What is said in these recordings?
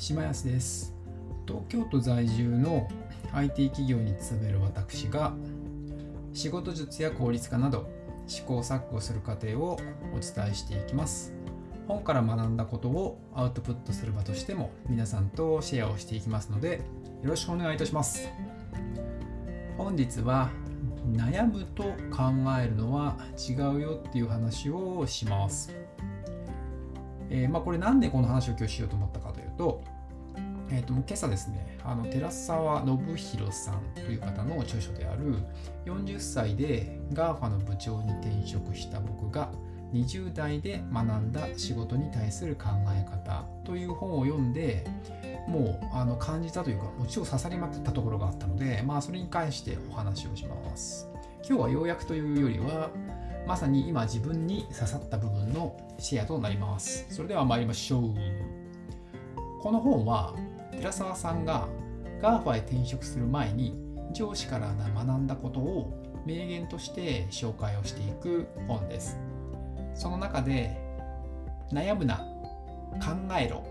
島安です。東京都在住の IT 企業に勤める私が仕事術や効率化など試行錯誤する過程をお伝えしていきます。本から学んだことをアウトプットする場としても皆さんとシェアをしていきますのでよろしくお願いいたします。本日は悩むと考えるのは違うよっていう話をします。えー、まあ、これなんでこの話を今日しようと思ったかとと、えー、と今朝ですねあの寺澤信弘さんという方の著書である40歳で GAFA の部長に転職した僕が20代で学んだ仕事に対する考え方という本を読んでもうあの感じたというかもちろん刺さりまくったところがあったのでまあそれに関してお話をします。今日はようやくというよりはまさに今自分に刺さった部分のシェアとなります。それでは参りましょう。この本は寺澤さんが GAFA へ転職する前に上司から学んだことを名言として紹介をしていく本です。その中で悩むな考えろ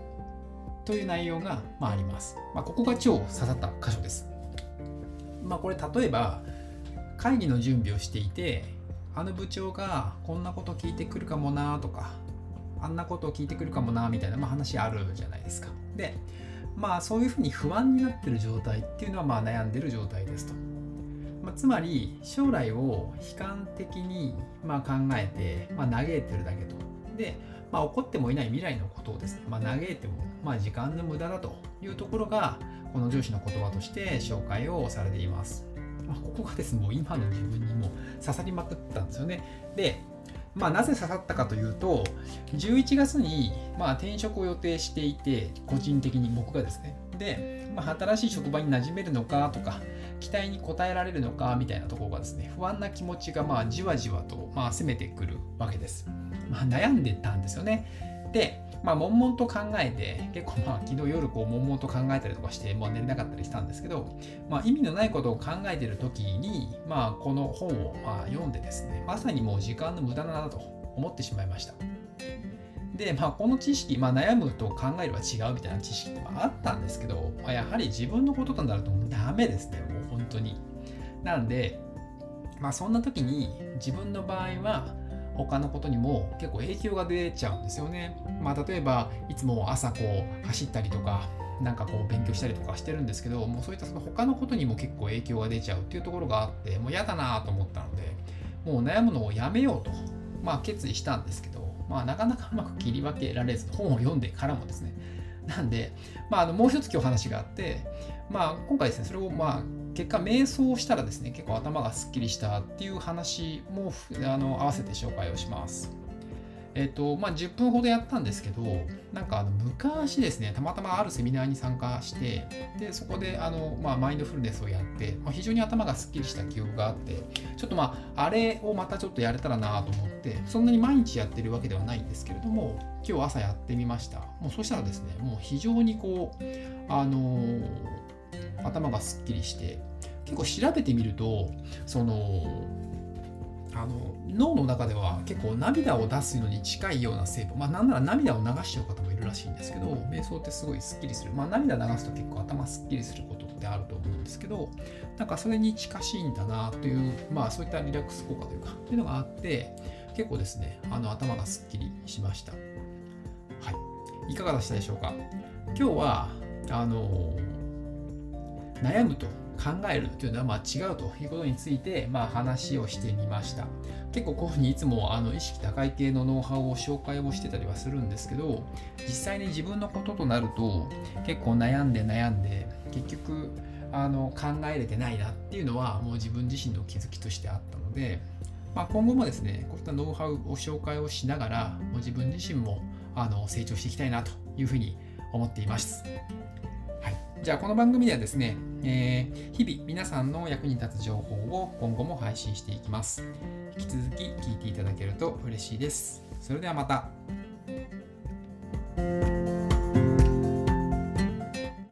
という内容が、まあ、あります、まあ、ここが超刺さった箇所です。まあこれ例えば会議の準備をしていてあの部長がこんなこと聞いてくるかもなとかあんなことを聞いてくるかもなみたいな、まあ、話あるじゃないですか。でまあそういうふうに不安になってる状態っていうのはまあ悩んでる状態ですと、まあ、つまり将来を悲観的にま考えて、まあ、嘆いてるだけと。で、まあ、起こってもいない未来のことをですね、まあ、嘆いてもまあ時間の無駄だというところがこの上司の言葉として紹介をされています。まあ、ここがですねもう今の自分にも刺さりまくったんですよね。でまあ、なぜ刺さったかというと11月にまあ転職を予定していて個人的に僕がですね。で、まあ、新しい職場に馴染めるのかとか期待に応えられるのかみたいなところがですね不安な気持ちがまあじわじわとまあ攻めてくるわけです、まあ、悩んでたんですよね。でまあ、悶々と考えて、結構まあ、昨日夜こう、悶々と考えたりとかして、もう寝れなかったりしたんですけど、まあ、意味のないことを考えてる時に、まあ、この本をまあ読んでですね、まさにもう時間の無駄だなと思ってしまいました。で、まあ、この知識、まあ、悩むと考えるは違うみたいな知識ってあったんですけど、まあ、やはり自分のこととなるとダメですね、もう本当に。なんで、まあ、そんな時に自分の場合は、他のことにも結構影響が出ちゃうんですよね。まあ、例えばいつも朝こう走ったりとかなんかこう勉強したりとかしてるんですけどもうそういったその他のことにも結構影響が出ちゃうっていうところがあってもう嫌だなと思ったのでもう悩むのをやめようと、まあ、決意したんですけど、まあ、なかなかうまく切り分けられず本を読んでからもですねなんで、まあ、あのもう一つ今日話があって、まあ、今回ですねそれをまあ結果瞑想をしたらですね結構頭がすっきりしたっていう話もあの合わせて紹介をします。えっ、とまあ、10分ほどやったんですけどなんかあの昔ですねたまたまあるセミナーに参加してでそこであの、まあ、マインドフルネスをやって、まあ、非常に頭がすっきりした記憶があってちょっとまああれをまたちょっとやれたらなと思ってそんなに毎日やってるわけではないんですけれども今日朝やってみましたもうそしたらですねもう非常にこうあのー、頭がすっきりして結構調べてみるとそのあの脳の中では結構涙を出すのに近いような成分まあなんなら涙を流しちゃう方もいるらしいんですけど瞑想ってすごいスッキリする。まあ涙流すと結構頭すっきりすることってあると思うんですけどなんかそれに近しいんだなというまあそういったリラックス効果というかっていうのがあって結構ですねあの頭がすっきりしました。はい。いかがでしたでしょうか？今日はあの悩むと考えるというのはま違うということについてまあ話をしてみました結構こういうふうにいつもあの意識高い系のノウハウを紹介をしてたりはするんですけど実際に自分のこととなると結構悩んで悩んで結局あの考えれてないなっていうのはもう自分自身の気づきとしてあったので、まあ、今後もですねこういったノウハウを紹介をしながらもう自分自身もあの成長していきたいなというふうに思っています。じゃあこの番組ではですね、えー、日々皆さんの役に立つ情報を今後も配信していきます。引き続き聞いていただけると嬉しいです。それではまた。